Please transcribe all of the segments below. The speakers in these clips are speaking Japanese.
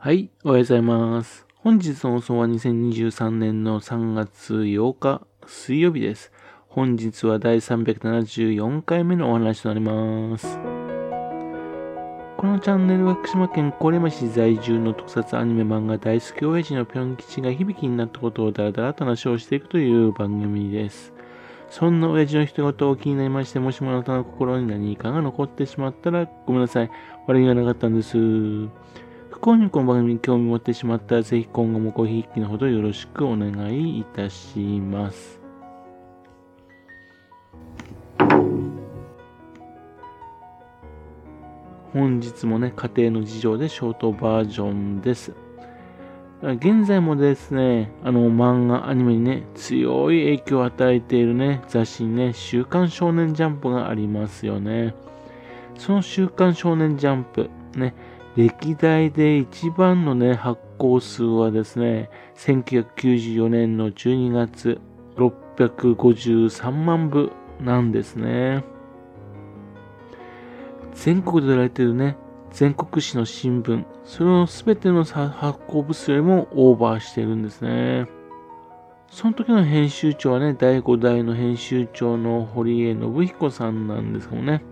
はい、おはようございます。本日の放送は2023年の3月8日水曜日です。本日は第374回目のお話となります。このチャンネルは福島県郡山市在住の特撮アニメ漫画大好き親父のぴょん吉が響きになったことをだらだらと話をしていくという番組です。そんな親父の一言を気になりまして、もしもあなたの心に何かが残ってしまったらごめんなさい。悪気がなかったんです。不幸にこの番組に興味持ってしまったら、ぜひ今後もごひいきのほどよろしくお願いいたします。本日もね、家庭の事情でショートバージョンです。現在もですね、あの漫画、アニメにね、強い影響を与えているね、雑誌にね、週刊少年ジャンプがありますよね。その週刊少年ジャンプ、ね、歴代で一番のね、発行数はですね、1994年の12月653万部なんですね。全国で売られてるね、全国紙の新聞、それの全ての発行部数よりもオーバーしているんですね。その時の編集長はね、第5代の編集長の堀江信彦さんなんですけどね。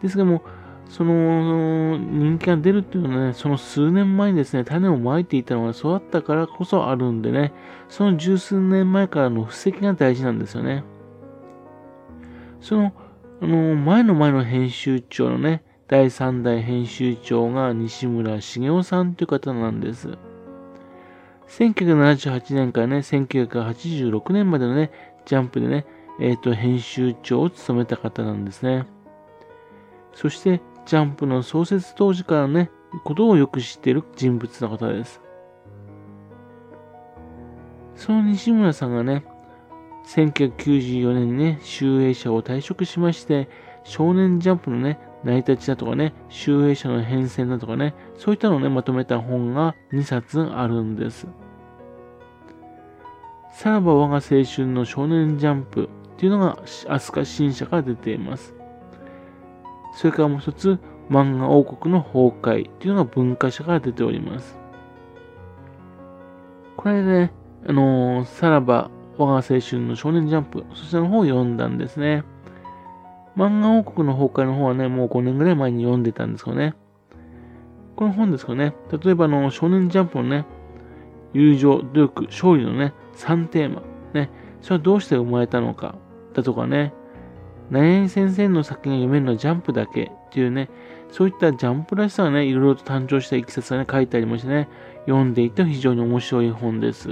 ですけども、その人気が出るっていうのはね、その数年前にですね、種をまいていたのが育ったからこそあるんでね、その十数年前からの布石が大事なんですよね。その、あの、前の前の編集長のね、第3代編集長が西村茂雄さんという方なんです。1978年からね、1986年までのね、ジャンプでね、えっ、ー、と、編集長を務めた方なんですね。そして、ジャンプの創設当時からね、ことをよく知っている人物の方です。その西村さんがね、1994年にね、集英社を退職しまして、少年ジャンプのね、成り立ちだとかね、集英社の変遷だとかね、そういったのをね、まとめた本が2冊あるんです。さらば我が青春の少年ジャンプっていうのが、飛鳥新社から出ています。それからもう一つ、漫画王国の崩壊というのが文化社から出ております。これでね、あのー、さらば我が青春の少年ジャンプ、そちらの方を読んだんですね。漫画王国の崩壊の方はね、もう5年ぐらい前に読んでたんですけどね。この本ですけどね、例えばあの少年ジャンプのね、友情、努力、勝利のね、3テーマ、ね、それはどうして生まれたのか、だとかね、何々先生の作品が読めるのはジャンプだけっていうね、そういったジャンプらしさがね、いろいろと誕生したいきさつがね、書いてありましてね、読んでいて非常に面白い本です。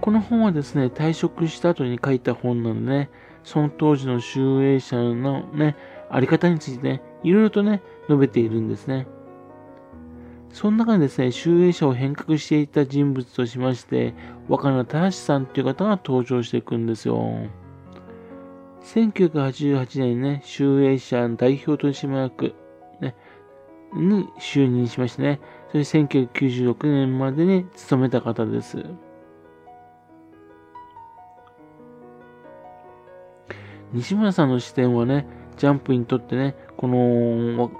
この本はですね、退職した後に書いた本なのでね、その当時の集英社のね、あり方についてね、いろいろとね、述べているんですね。その中にですね、集英社を変革していた人物としまして、若菜正さんという方が登場していくんですよ。1988年にね、集英社代表取締役、ね、に就任しましてね、そして1996年までに勤めた方です。西村さんの視点はね、ジャンプにとってね、この、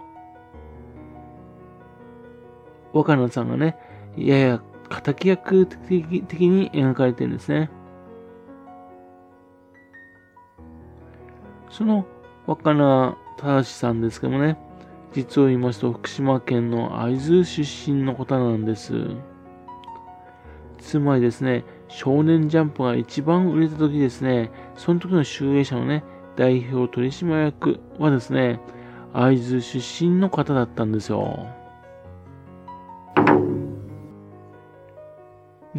若菜さんがね、やや敵役的に描かれてるんですね。その若菜正さんですけどもね、実を言いますと、福島県の会津出身の方なんです。つまりですね、少年ジャンプが一番売れた時ですね、その時の集英社のね、代表取締役はですね、会津出身の方だったんですよ。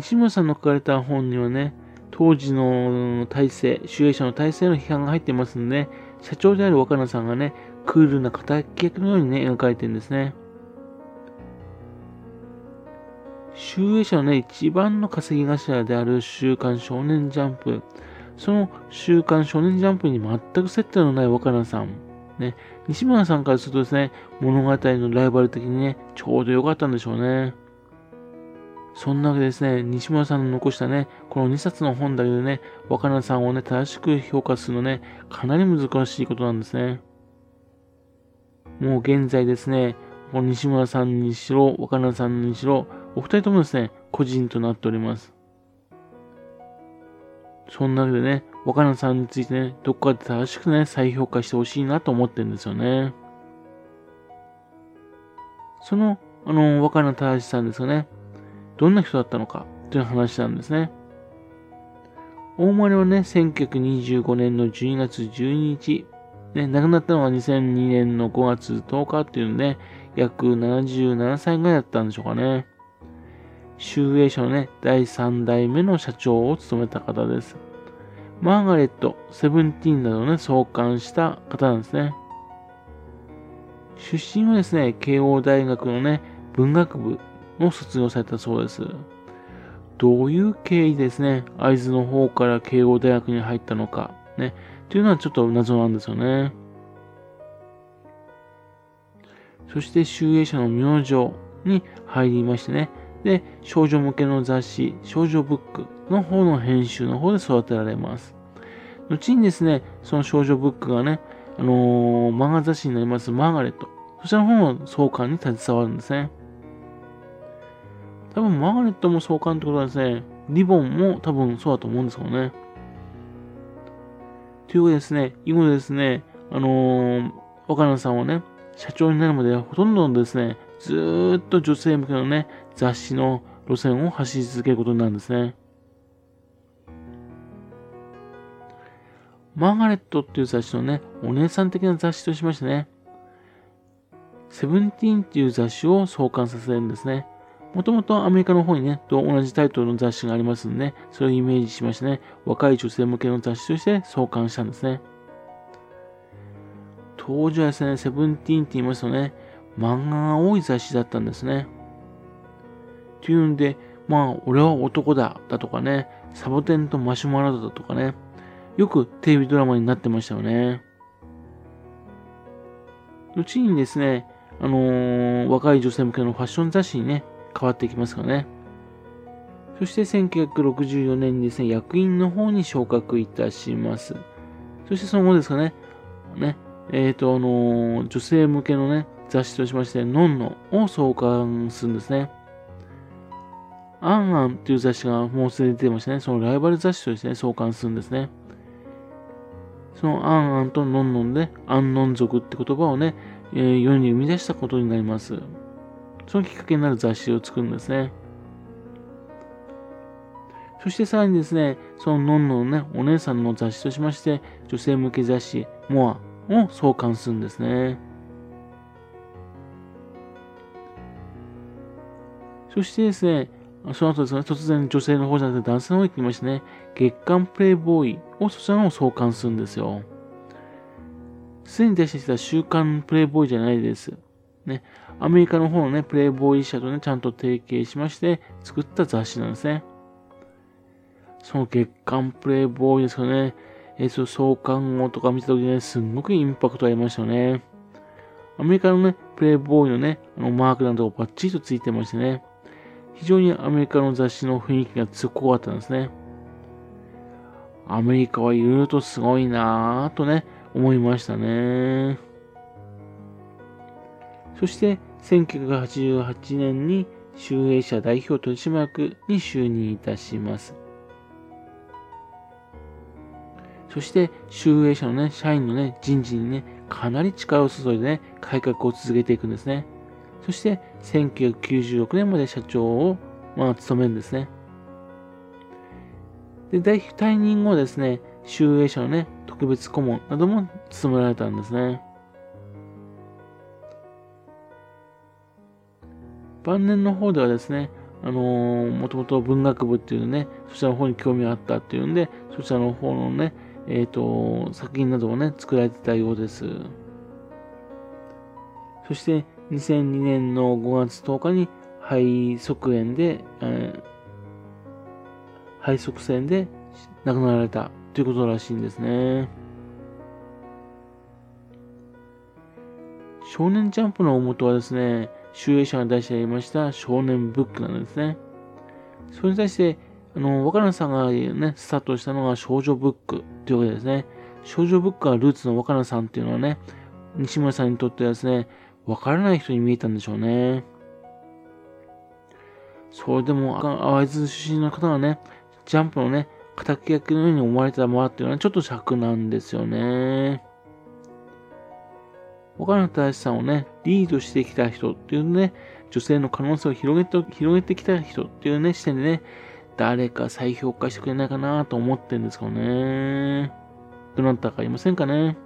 西村さんの書かれた本にはね、当時の体制、集英社の体制の批判が入ってますんで、社長である若菜さんがね、クールな敵役のようにね、描かれてるんですね。集英社のね、一番の稼ぎ頭である週刊少年ジャンプ。その週刊少年ジャンプに全く接点のない若菜さん。ね、西村さんからするとですね、物語のライバル的にね、ちょうど良かったんでしょうね。そんなわけですね、西村さんの残したね、この2冊の本だけでね、若菜さんをね、正しく評価するのね、かなり難しいことなんですね。もう現在ですね、この西村さんにしろ、若菜さんにしろ、お二人ともですね、個人となっております。そんなわけでね、若菜さんについてね、どこかで正しくね、再評価してほしいなと思ってるんですよね。その、あの、若菜正さんですがね、どんな人だったのか？という話なんですね。大丸はね、1925年の12月12日、ね、亡くなったのは2002年の5月10日っていうので、約77歳ぐらいだったんでしょうかね。集英社のね、第3代目の社長を務めた方です。マーガレット、セブンティーンなどをね、創刊した方なんですね。出身はですね、慶応大学のね、文学部を卒業されたそうです。どういう経緯ですね、会津の方から慶応大学に入ったのか、ね、というのはちょっと謎なんですよね。そして集英社の明星に入りましてね、で、少女向けの雑誌、少女ブックの方の編集の方で育てられます。後にですね、その少女ブックがね、あのー、漫画雑誌になりますマーガレット、そちらの方の創刊に携わるんですね。多分マーガレットも創刊ってことはですね、リボンも多分そうだと思うんですけどね。というわけでですね、以後ですね、あのー、若菜さんはね、社長になるまでほとんどですね、ずーっと女性向けのね、雑誌の路線を走り続けることになるんですね。マーガレットっていう雑誌のね、お姉さん的な雑誌としましてね、セブンティーンっていう雑誌を創刊させるんですね。もともとアメリカの方にね、と同じタイトルの雑誌がありますんで、ね、それをイメージしましてね、若い女性向けの雑誌として創刊したんですね。当時はですね、セブンティーンって言いますとね、漫画が多い雑誌だったんですね。っていうんで、まあ、俺は男だ、だとかね、サボテンとマシュマロだとかね、よくテレビドラマになってましたよね。後にですね、あのー、若い女性向けのファッション雑誌にね、変わっていきますかね。そして1964年にですね、役員の方に昇格いたします。そしてその後ですかね、ね、えっ、ー、と、あのー、女性向けのね、雑誌としまして、ノンノを創刊するんですね。アンアンっていう雑誌がもうすでに出てましたね。そのライバル雑誌としてね、創刊するんですね。そのアンアンとノンノンで、アンノン族って言葉をね、え、世に生み出したことになります。そのきっかけになる雑誌を作るんですね。そしてさらにですね、そのノンノのね、お姉さんの雑誌としまして、女性向け雑誌、モアを創刊するんですね。そしてですね、その後ですね、突然女性の方じゃなくて男性の方に行きましてね、月刊プレイボーイをそちらの創刊するんですよ。すでに出してきた週刊プレイボーイじゃないです。ね、アメリカの方のね、プレイボーイ社とね、ちゃんと提携しまして作った雑誌なんですね。その月刊プレイボーイですかね、えー、と、創刊号とか見たときね、すんごくインパクトありましたよね。アメリカのね、プレイボーイのね、あのマークなんとかバッチリとついてましてね、非常にアメリカの雑誌の雰囲気が強かったんですね。アメリカはいろいろとすごいなぁとね、思いましたね。そして、1988年に集英社代表取締役に就任いたします。そして、集英社のね、社員のね、人事にね、かなり力を注いでね、改革を続けていくんですね。そして、1996年まで社長を、まあ、務めるんですね。で、退任後ですね、集英社のね、特別顧問なども務められたんですね。晩年の方ではですね、あのー、もともと文学部っていうね、そちらの方に興味があったっていうんで、そちらの方のね、えっ、ー、と、作品などをね、作られてたようです。そして、2002年の5月10日に肺側炎で、えー、肺側線で亡くなられたということらしいんですね。少年ジャンプの元はですね、集英社が出してありました少年ブックなんですね。それに対して、あの、若菜さんがね、スタートしたのが少女ブックというわけですね。少女ブックがルーツの若菜さんっていうのはね、西村さんにとってはですね、わからない人に見えたんでしょうね。それでも、淡津出身の方はね、ジャンプのね、敵役のように思われたままっていうのはちょっと尺なんですよね。岡野大志さんをね、リードしてきた人っていうね、女性の可能性を広げて、広げてきた人っていうね、視点でね、誰か再評価してくれないかなと思ってるんですけどね。どなたかいませんかね。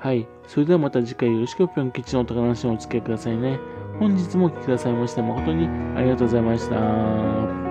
はい。それではまた次回よろしくぴょん吉のお宝話をお付き合いくださいね。本日もお聴きくださいまして誠にありがとうございました。